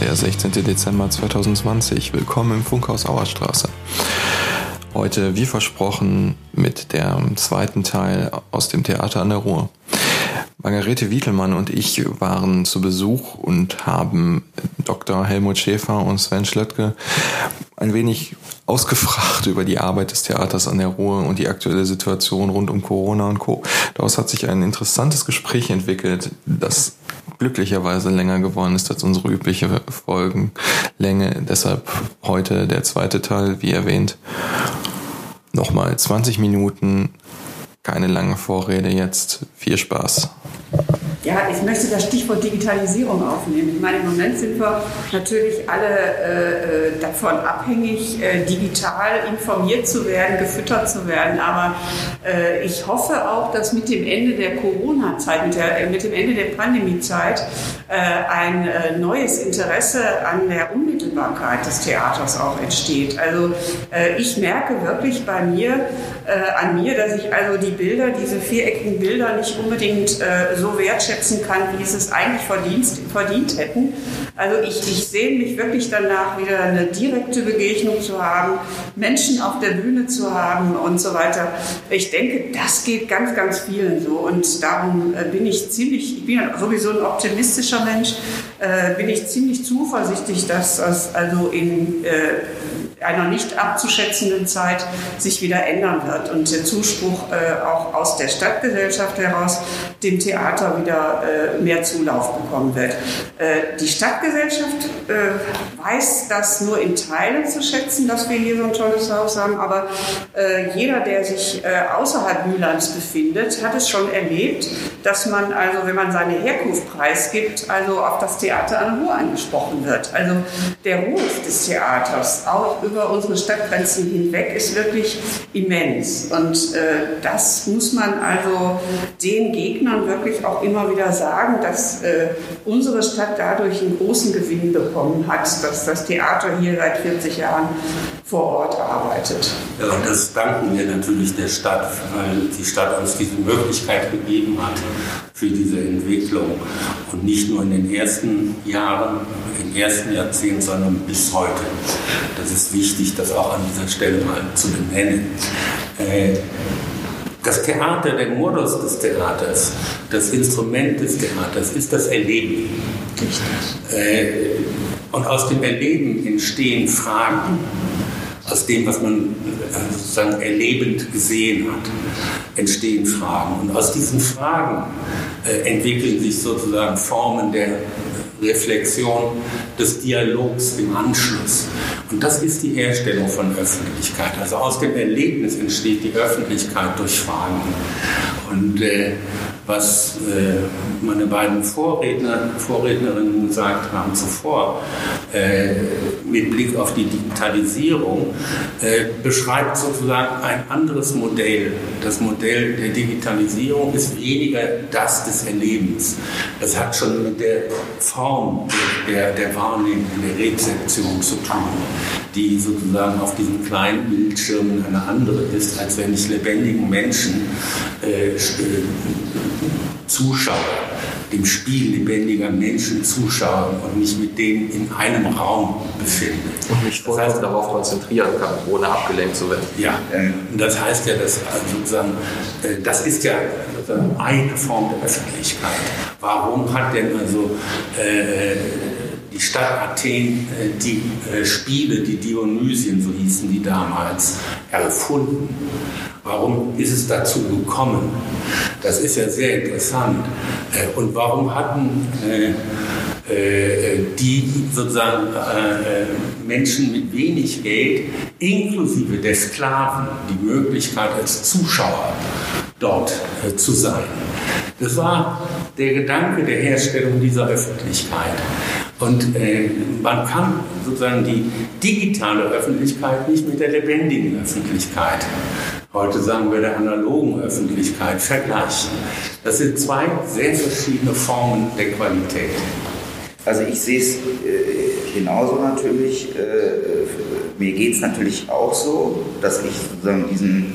Der 16. Dezember 2020. Willkommen im Funkhaus Auerstraße. Heute, wie versprochen, mit dem zweiten Teil aus dem Theater an der Ruhr. Margarete Wietelmann und ich waren zu Besuch und haben Dr. Helmut Schäfer und Sven Schlöttke ein wenig ausgefragt über die Arbeit des Theaters an der Ruhr und die aktuelle Situation rund um Corona und Co. Daraus hat sich ein interessantes Gespräch entwickelt, das glücklicherweise länger geworden ist als unsere übliche Folgenlänge. Deshalb heute der zweite Teil, wie erwähnt. Nochmal 20 Minuten keine lange Vorrede jetzt. Viel Spaß. Ja, ich möchte das Stichwort Digitalisierung aufnehmen. Ich meine, im Moment sind wir natürlich alle äh, äh, davon abhängig, äh, digital informiert zu werden, gefüttert zu werden. Aber äh, ich hoffe auch, dass mit dem Ende der Corona-Zeit, mit, äh, mit, dem Ende der Pandemie-Zeit, äh, ein neues Interesse an der Unmittelbarkeit des Theaters auch entsteht. Also ich merke wirklich bei mir, an mir, dass ich also die Bilder, diese viereckigen Bilder nicht unbedingt äh, so wertschätzen kann, wie es es eigentlich verdient, verdient hätten. Also ich, ich sehe mich wirklich danach, wieder eine direkte Begegnung zu haben, Menschen auf der Bühne zu haben und so weiter. Ich denke, das geht ganz, ganz vielen so und darum äh, bin ich ziemlich, ich bin ja sowieso ein optimistischer Mensch, äh, bin ich ziemlich zuversichtlich, dass das also in äh, einer nicht abzuschätzenden Zeit sich wieder ändern wird und der Zuspruch äh, auch aus der Stadtgesellschaft heraus dem Theater wieder äh, mehr Zulauf bekommen wird. Äh, die Stadtgesellschaft äh, weiß das nur in Teilen zu schätzen, dass wir hier so ein tolles Haus haben, aber äh, jeder, der sich äh, außerhalb Mülands befindet, hat es schon erlebt, dass man also, wenn man seine Herkunft preisgibt, also auf das Theater an Ruhr angesprochen wird. Also der Ruf des Theaters, auch über unsere Stadtgrenzen hinweg ist wirklich immens. Und äh, das muss man also den Gegnern wirklich auch immer wieder sagen, dass äh, unsere Stadt dadurch einen großen Gewinn bekommen hat, dass das Theater hier seit 40 Jahren vor Ort arbeitet. Ja, und das danken wir natürlich der Stadt, weil die Stadt uns diese Möglichkeit gegeben hat für diese Entwicklung. Und nicht nur in den ersten Jahren, im ersten Jahrzehnt, sondern bis heute. Das ist wichtig, das auch an dieser Stelle mal zu benennen. Äh, das Theater, der Modus des Theaters, das Instrument des Theaters ist das Erleben. Äh, und aus dem Erleben entstehen Fragen aus dem, was man äh, sozusagen erlebend gesehen hat, entstehen Fragen. Und aus diesen Fragen äh, entwickeln sich sozusagen Formen der Reflexion, des Dialogs im Anschluss. Und das ist die Herstellung von Öffentlichkeit. Also aus dem Erlebnis entsteht die Öffentlichkeit durch Fragen. Und äh, was äh, meine beiden Vorredner, Vorrednerinnen gesagt haben zuvor, äh, mit Blick auf die Digitalisierung, äh, beschreibt sozusagen ein anderes Modell. Das Modell der Digitalisierung ist weniger das des Erlebens. Das hat schon mit der Form der, der Wahrnehmung, der Rezeption zu tun, die sozusagen auf diesen kleinen Bildschirmen eine andere ist, als wenn ich lebendigen Menschen äh, äh zuschaue, dem Spiel lebendiger Menschen zuschaue und mich mit denen in einem Raum befinde. Und mich voll das heißt, darauf konzentrieren kann, ohne abgelenkt zu werden. Ja, und das heißt ja, dass also sozusagen, äh, das ist ja eine Form der Öffentlichkeit. Warum hat denn also äh, die Stadt Athen äh, die äh, Spiele, die Dionysien, so hießen die damals, erfunden? Warum ist es dazu gekommen? Das ist ja sehr interessant. Äh, und warum hatten die sozusagen Menschen mit wenig Geld, inklusive der Sklaven, die Möglichkeit als Zuschauer dort zu sein? Das war der Gedanke der Herstellung dieser Öffentlichkeit. Und äh, man kann sozusagen die digitale Öffentlichkeit nicht mit der lebendigen Öffentlichkeit, heute sagen wir der analogen Öffentlichkeit, vergleichen. Das sind zwei sehr verschiedene Formen der Qualität. Also ich sehe es äh, genauso natürlich. Äh, mir geht es natürlich auch so, dass ich sozusagen diesen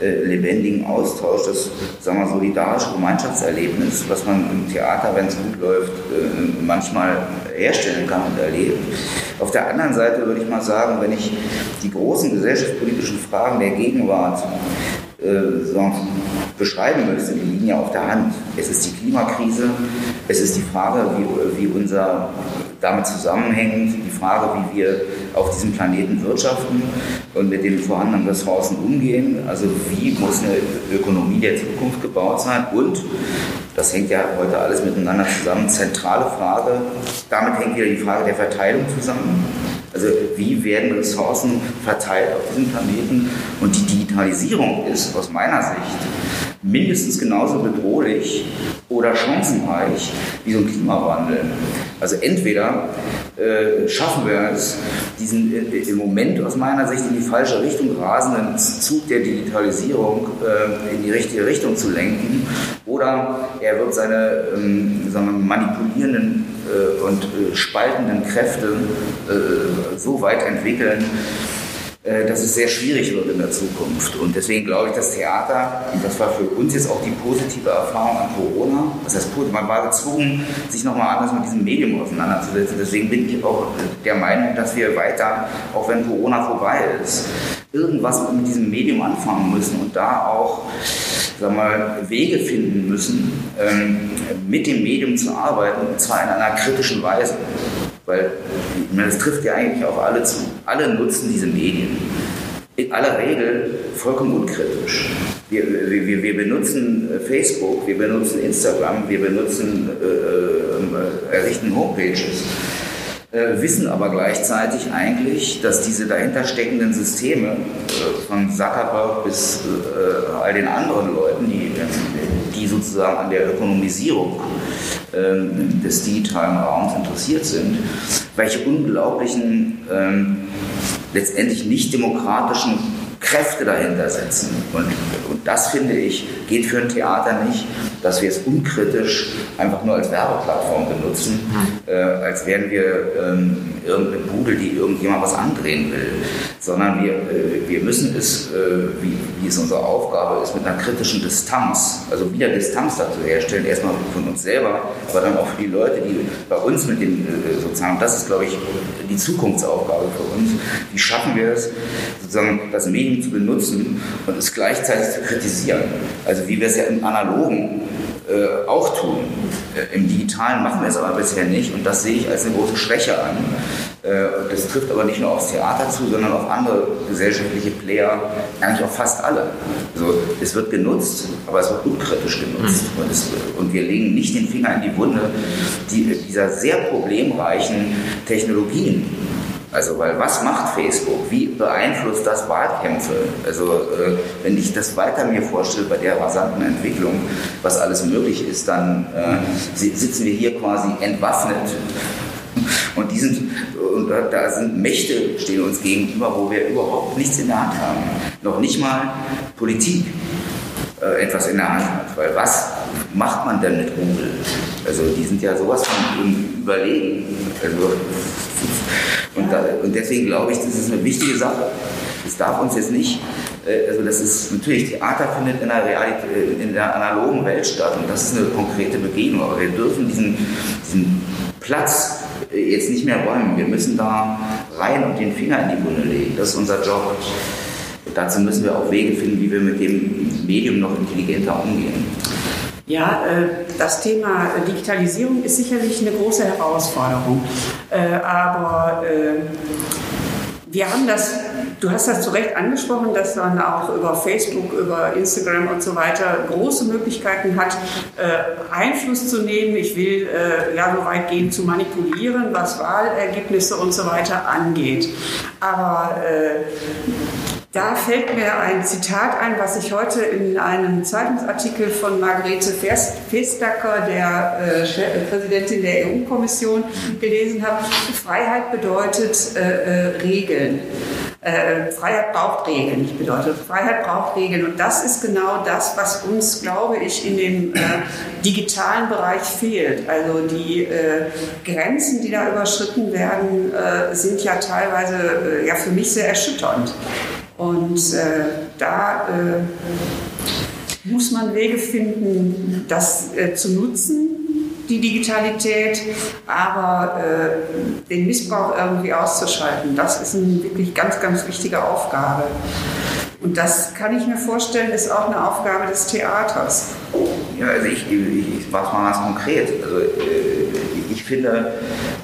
äh, lebendigen Austausch, das sagen wir, solidarische Gemeinschaftserlebnis, was man im Theater, wenn es gut läuft, äh, manchmal herstellen kann und erlebt. Auf der anderen Seite würde ich mal sagen, wenn ich die großen gesellschaftspolitischen Fragen der Gegenwart äh, beschreiben müsste, die liegen ja auf der Hand. Es ist die Klimakrise, es ist die Frage, wie, wie unser damit zusammenhängend, die Frage, wie wir auf diesem Planeten wirtschaften und mit den vorhandenen Ressourcen umgehen. Also wie muss eine Ökonomie der Zukunft gebaut sein und das hängt ja heute alles miteinander zusammen. Zentrale Frage, damit hängt wieder die Frage der Verteilung zusammen. Also wie werden Ressourcen verteilt auf diesem Planeten? Und die Digitalisierung ist aus meiner Sicht mindestens genauso bedrohlich oder chancenreich wie so ein Klimawandel. Also entweder äh, schaffen wir es, diesen äh, im Moment aus meiner Sicht in die falsche Richtung rasenden Zug der Digitalisierung äh, in die richtige Richtung zu lenken, oder er wird seine ähm, wir, manipulierenden äh, und äh, spaltenden Kräfte äh, so weit entwickeln, äh, dass es sehr schwierig wird in der Zukunft. Und deswegen glaube ich, das Theater, und das war für uns jetzt auch die positive Erfahrung an Corona, das heißt, man war gezwungen, sich nochmal anders mit diesem Medium auseinanderzusetzen. Deswegen bin ich auch der Meinung, dass wir weiter, auch wenn Corona vorbei ist, irgendwas mit diesem Medium anfangen müssen und da auch sag mal, Wege finden müssen, ähm, mit dem Medium zu arbeiten, und zwar in einer kritischen Weise. Weil meine, das trifft ja eigentlich auch alle zu. Alle nutzen diese Medien. In aller Regel vollkommen unkritisch. Wir, wir, wir benutzen äh, Facebook, wir benutzen Instagram, wir benutzen, äh, äh, errichten Homepages, äh, wissen aber gleichzeitig eigentlich, dass diese dahinter steckenden Systeme, äh, von Zuckerberg bis äh, all den anderen Leuten, die, die sozusagen an der Ökonomisierung ähm, des digitalen Raums interessiert sind, welche unglaublichen, ähm, letztendlich nicht demokratischen Kräfte dahinter setzen. Und, und das, finde ich, geht für ein Theater nicht, dass wir es unkritisch einfach nur als Werbeplattform benutzen, mhm. äh, als wären wir ähm, irgendeine Bude, die irgendjemand was andrehen will, sondern wir, äh, wir müssen es, äh, wie, wie es unsere Aufgabe ist, mit einer kritischen Distanz, also wieder Distanz dazu herstellen, erstmal von uns selber, aber dann auch für die Leute, die bei uns mit den äh, sozusagen, das ist, glaube ich, die Zukunftsaufgabe für uns, wie schaffen wir es, sozusagen das Medium zu benutzen und es gleichzeitig zu kritisieren. Also wie wir es ja im Analogen äh, auch tun. Äh, Im Digitalen machen wir es aber bisher nicht und das sehe ich als eine große Schwäche an. Äh, das trifft aber nicht nur aufs Theater zu, sondern auf andere gesellschaftliche Player, eigentlich auf fast alle. Also, es wird genutzt, aber es wird unkritisch genutzt. Mhm. Und, es, und, wir legen nicht den Finger in die Wunde die, dieser sehr problemreichen Technologien also, weil was macht Facebook? Wie beeinflusst das Wahlkämpfe? Also, äh, wenn ich das weiter mir vorstelle bei der rasanten Entwicklung, was alles möglich ist, dann äh, sitzen wir hier quasi entwaffnet. Und, die sind, und da sind Mächte, stehen uns gegenüber, wo wir überhaupt nichts in der Hand haben. Noch nicht mal Politik äh, etwas in der Hand hat. Weil was macht man denn mit Google? Also die sind ja sowas von überlegen. Also und, da, und deswegen glaube ich, das ist eine wichtige Sache. Es darf uns jetzt nicht, äh, also das ist natürlich, Theater findet in der, Realität, äh, in der analogen Welt statt und das ist eine konkrete Begegnung, aber wir dürfen diesen, diesen Platz jetzt nicht mehr räumen. Wir müssen da rein und den Finger in die Wunde legen. Das ist unser Job. Dazu müssen wir auch Wege finden, wie wir mit dem Medium noch intelligenter umgehen. Ja, äh, das Thema Digitalisierung ist sicherlich eine große Herausforderung. Äh, aber äh, wir haben das, du hast das zu Recht angesprochen, dass man auch über Facebook, über Instagram und so weiter große Möglichkeiten hat, Einfluss zu nehmen. Ich will ja so weit gehen zu manipulieren, was Wahlergebnisse und so weiter angeht. Aber da fällt mir ein Zitat ein, was ich heute in einem Zeitungsartikel von Margarete Vestager, der äh, Präsidentin der EU-Kommission, gelesen habe. Freiheit bedeutet äh, äh, Regeln. Äh, Freiheit braucht Regeln, nicht bedeutet. Freiheit braucht Regeln. Und das ist genau das, was uns, glaube ich, in dem äh, digitalen Bereich fehlt. Also die äh, Grenzen, die da überschritten werden, sind ja teilweise ja für mich sehr erschütternd. Und äh, da äh, muss man Wege finden, das äh, zu nutzen die Digitalität, aber äh, den Missbrauch irgendwie auszuschalten, das ist eine wirklich ganz, ganz wichtige Aufgabe. Und das kann ich mir vorstellen, ist auch eine Aufgabe des Theaters. Ja, also ich, ich, ich mache mal ganz konkret. Also, äh, ich finde,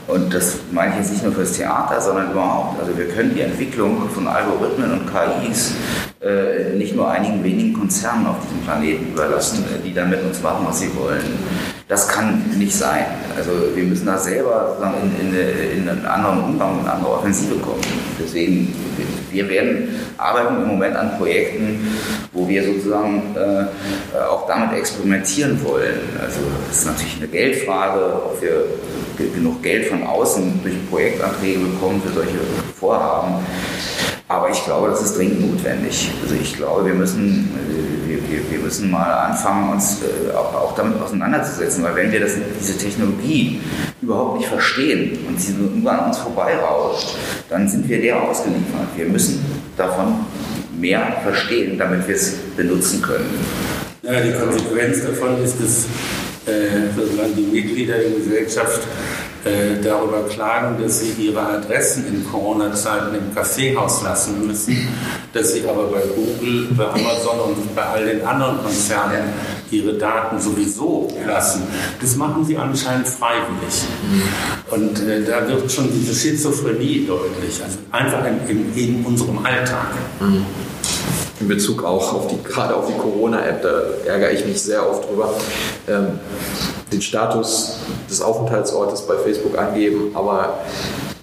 und das meine ich jetzt nicht nur fürs Theater, sondern überhaupt, also wir können die Entwicklung von Algorithmen und KIs äh, nicht nur einigen wenigen Konzernen auf diesem Planeten überlassen, äh, die dann mit uns machen, was sie wollen. Das kann nicht sein. Also wir müssen da selber in, in, in einen anderen Umgang, in eine andere Offensive kommen. Deswegen, wir werden arbeiten im Moment an Projekten, wo wir sozusagen äh, auch damit experimentieren wollen. Also das ist natürlich eine Geldfrage, ob wir genug Geld von außen durch Projektanträge bekommen für solche Vorhaben. Aber ich glaube, das ist dringend notwendig. Also ich glaube, wir müssen, wir, wir, müssen mal anfangen, uns äh, auch, auch, damit auseinanderzusetzen, weil wenn wir das, diese Technologie überhaupt nicht verstehen und sie irgendwann an uns vorbeirauscht, dann sind wir der ausgeliefert. Wir müssen davon mehr verstehen, damit wir es benutzen können. Ja, die Konsequenz davon ist, dass äh, die Mitglieder der Gesellschaft äh, darüber klagen, dass sie ihre Adressen in Corona-Zeiten im Kaffeehaus lassen müssen, dass sie aber bei Google, bei Amazon und bei all den anderen Konzernen ihre Daten sowieso lassen. Das machen sie anscheinend freiwillig. Und äh, da wird schon diese Schizophrenie deutlich, also einfach in, in, in unserem Alltag. Mhm in Bezug auch auf die, gerade auf die Corona-App, da ärgere ich mich sehr oft drüber, ähm, den Status des Aufenthaltsortes bei Facebook angeben, aber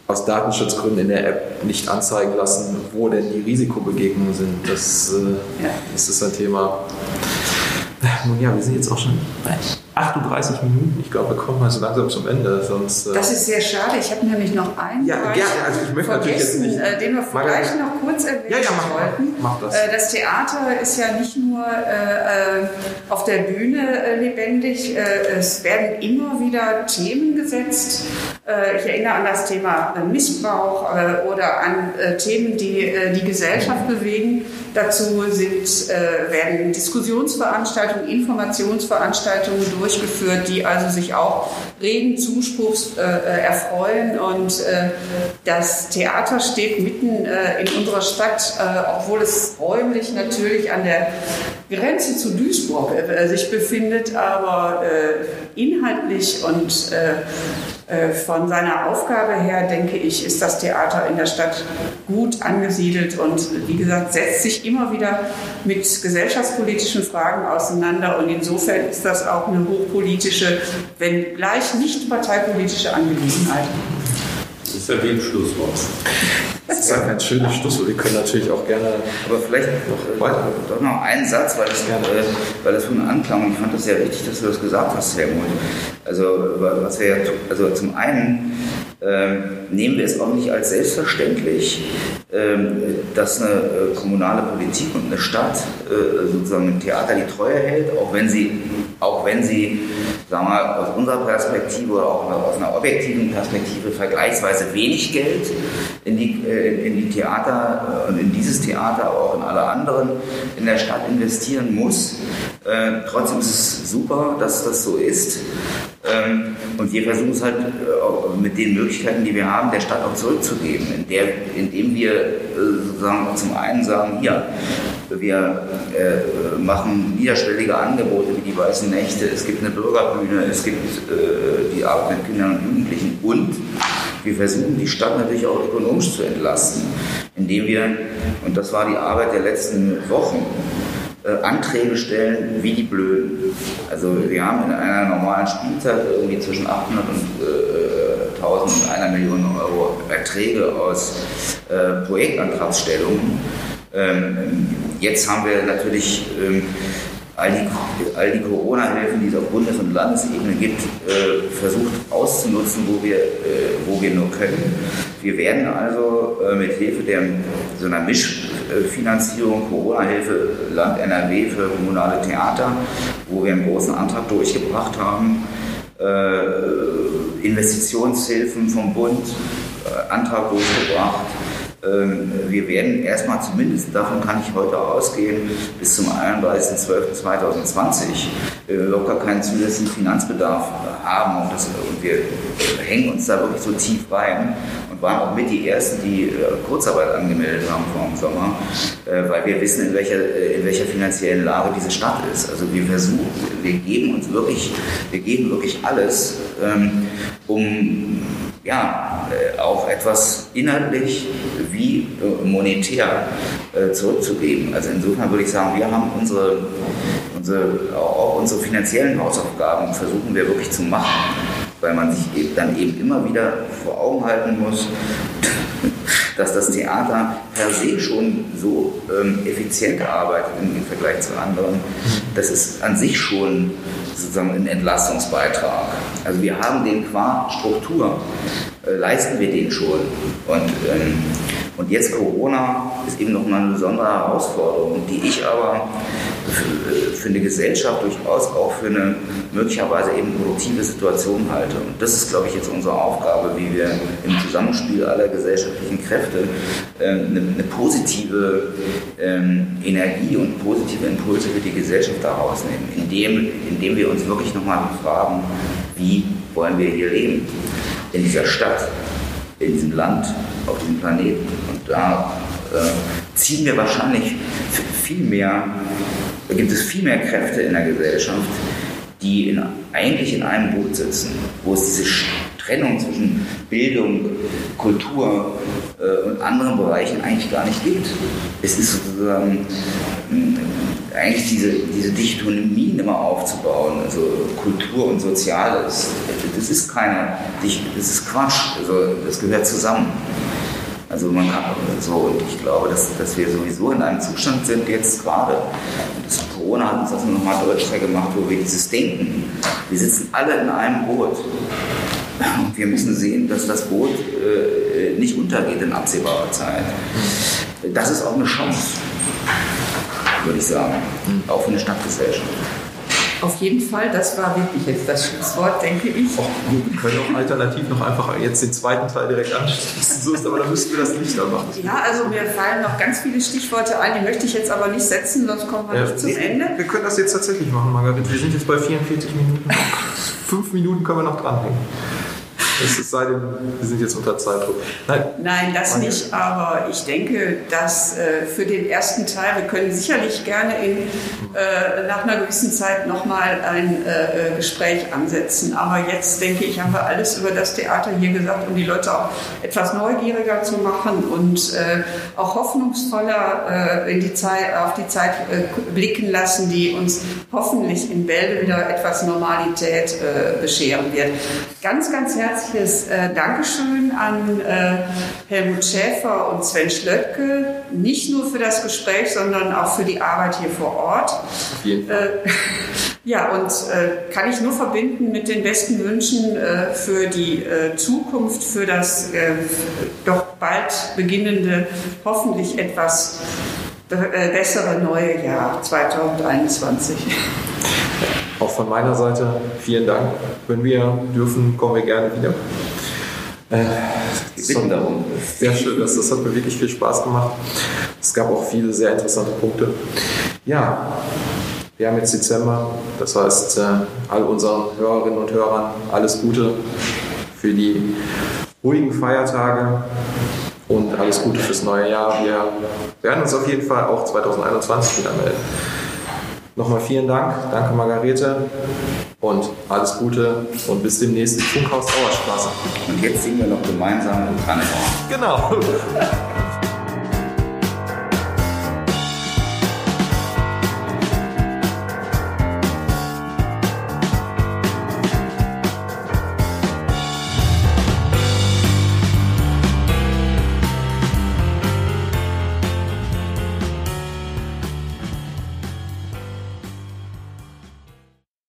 aus Datenschutzgründen in der App nicht anzeigen lassen, wo denn die Risikobegegnungen sind. Das, äh, ja. das ist ein Thema. Nun ja, wir sind jetzt auch schon 38 Minuten. Ich glaube, wir kommen also langsam zum Ende. Sonst, äh das ist sehr schade. Ich habe nämlich noch einen ja, Bereich gerne. Also ich möchte natürlich jetzt nicht, äh, den wir vielleicht noch kurz erwähnen ja, ja, mach, wollten. Mach, das. Äh, das Theater ist ja nicht nur äh auf der Bühne äh, lebendig. es werden immer wieder Themen gesetzt. Ich erinnere an das Thema Missbrauch oder an Themen, die die Gesellschaft bewegen. Dazu sind, werden Diskussionsveranstaltungen, Informationsveranstaltungen durchgeführt, die also sich auch regen Zuspruchs äh, äh, erfreuen. Und äh, das Theater steht mitten äh, in unserer Stadt, äh, obwohl es räumlich natürlich an der Grenze zu Duisburg äh, sich befindet, aber inhaltlich und von seiner Aufgabe her, denke ich, ist das Theater in der Stadt gut angesiedelt und wie gesagt, setzt sich immer wieder mit gesellschaftspolitischen Fragen auseinander und insofern ist das auch eine hochpolitische, wenn gleich nicht parteipolitische Angelegenheit. Das ist ja wie ein Schlusswort. Das ist ein ganz schönes Schlusswort. Wir können natürlich auch gerne. Aber vielleicht noch, doch noch einen Satz, weil das, gerne, äh, weil das von Anklang und ich fand das sehr wichtig, dass du das gesagt hast, Helmut. Also, was wir ja, also zum einen ähm, nehmen wir es auch nicht als selbstverständlich, ähm, dass eine äh, kommunale Politik und eine Stadt äh, sozusagen dem Theater die Treue hält, auch wenn sie, auch wenn sie sagen wir mal, aus unserer Perspektive oder auch aus einer objektiven Perspektive vergleichsweise wenig Geld in die, äh, in die Theater und in dieses Theater, aber auch in alle anderen in der Stadt investieren muss. trotzdem ist es super, dass das so ist. Ähm, und wir versuchen es halt äh, mit den Möglichkeiten, die wir haben, der Stadt auch zurückzugeben, in der, indem wir äh, sozusagen zum einen sagen, hier, wir äh, machen niederschwellige Angebote wie die Weißen Nächte, es gibt eine Bürgerbühne, es gibt äh, die Arbeit mit Kindern und Jugendlichen und wir versuchen die Stadt natürlich auch ökonomisch zu entlasten, indem wir, und das war die Arbeit der letzten Wochen, äh, Anträge stellen wie die Blöden. Also wir haben in einer normalen Spielzeit irgendwie zwischen 800 und äh, 1000 und einer Million Euro Erträge aus äh, Projektantragsstellungen. Ähm, jetzt haben wir natürlich ähm, all die, all die Corona-Hilfen, die es auf Bundes- und Landesebene gibt, äh, versucht auszunutzen, wo wir, äh, wo wir nur können. Wir werden also äh, mit Hilfe der, so einer Mischfinanzierung, Corona-Hilfe Land NRW für kommunale Theater, wo wir einen großen Antrag durchgebracht haben, äh, Investitionshilfen vom Bund, äh, Antrag durchgebracht, wir werden erstmal zumindest, davon kann ich heute ausgehen, bis zum 31.12.2020 äh, locker keinen zusätzlichen Finanzbedarf haben. Und, das, und wir hängen uns da wirklich so tief rein und waren auch mit die Ersten, die äh, Kurzarbeit angemeldet haben vor dem Sommer, äh, weil wir wissen, in welcher, in welcher finanziellen Lage diese Stadt ist. Also wir versuchen, wir geben uns wirklich, wir geben wirklich alles, ähm, um ja, äh, auch etwas inhaltlich wie äh, monetär äh, zurückzugeben. Also insofern würde ich sagen, wir haben unsere, unsere, auch unsere finanziellen Hausaufgaben versuchen wir wirklich zu machen, weil man sich dann eben immer wieder vor Augen halten muss, dass das Theater per se schon so ähm, effizient arbeitet im Vergleich zu anderen. Das ist an sich schon sozusagen ein Entlastungsbeitrag. Also wir haben den qua Struktur, äh, leisten wir den schon. Und, ähm, und jetzt Corona ist eben nochmal eine besondere Herausforderung, die ich aber für, für, eine Gesellschaft durchaus auch für eine möglicherweise eben produktive Situation halte. Und das ist, glaube ich, jetzt unsere Aufgabe, wie wir im Zusammenspiel aller gesellschaftlichen Kräfte äh, eine, eine, positive ähm, Energie und positive Impulse für die Gesellschaft daraus nehmen, indem, indem wir uns wirklich nochmal fragen, wie wollen wir hier leben? In dieser Stadt, in diesem Land, auf diesem Planeten. Und da äh, ziehen wir wahrscheinlich viel mehr, gibt es viel mehr Kräfte in der Gesellschaft, die in, eigentlich in einem Boot sitzen, wo es diese Trennung zwischen Bildung, Kultur äh, und anderen Bereichen eigentlich gar nicht gibt. Es ist sozusagen äh, eigentlich diese, diese Dichotomien immer aufzubauen, also Kultur und Soziales. Das ist keine, das ist Quatsch, also das gehört zusammen. Also man kann so, und ich glaube, dass, dass wir sowieso in einem Zustand sind jetzt gerade, das Corona hat uns das nochmal deutlicher gemacht, wo wir dieses Denken, wir sitzen alle in einem Boot. Und wir müssen sehen, dass das Boot äh, nicht untergeht in absehbarer Zeit. Das ist auch eine Chance, würde ich sagen, auch für eine Stadtgesellschaft. Auf jeden Fall, das war wirklich jetzt das Schlusswort, denke ich. Oh, wir können auch alternativ noch einfach jetzt den zweiten Teil direkt anschließen, so ist, aber dann müssten wir das nicht da machen. Ja, also mir fallen noch ganz viele Stichworte ein, die möchte ich jetzt aber nicht setzen, sonst kommen wir ja, nicht zum Ende. Wir können das jetzt tatsächlich machen, Margaret. Wir sind jetzt bei 44 Minuten. Fünf Minuten können wir noch dranhängen. Es sei denn, wir sind jetzt unter Zeitdruck. Nein, Nein das Danke. nicht, aber ich denke, dass äh, für den ersten Teil, wir können sicherlich gerne in, äh, nach einer gewissen Zeit nochmal ein äh, äh, Gespräch ansetzen. Aber jetzt denke ich, haben wir alles über das Theater hier gesagt, um die Leute auch etwas neugieriger zu machen und äh, auch hoffnungsvoller äh, in die Zeit, auf die Zeit blicken lassen, die uns hoffentlich in Bälde wieder etwas Normalität bescheren wird. Ganz, ganz herzlich herzliches äh, Dankeschön an äh, Helmut Schäfer und Sven Schlöttke, nicht nur für das Gespräch, sondern auch für die Arbeit hier vor Ort. Jeden Fall. Äh, ja, und äh, kann ich nur verbinden mit den besten Wünschen äh, für die äh, Zukunft, für das doch bald beginnende, hoffentlich etwas bessere neue Jahr 2021. Auch von meiner Seite vielen Dank. Wenn wir dürfen, kommen wir gerne wieder. Äh, so, darum. Sehr schön, das, das hat mir wirklich viel Spaß gemacht. Es gab auch viele sehr interessante Punkte. Ja, wir haben jetzt Dezember, das heißt, äh, all unseren Hörerinnen und Hörern alles Gute für die ruhigen Feiertage und alles Gute fürs neue Jahr. Wir werden uns auf jeden Fall auch 2021 wieder melden. Nochmal vielen Dank. Danke, Margarete. Und alles Gute und bis demnächst im Funkhaus Auerstraße. Und jetzt singen wir noch gemeinsam im Karneval. Genau.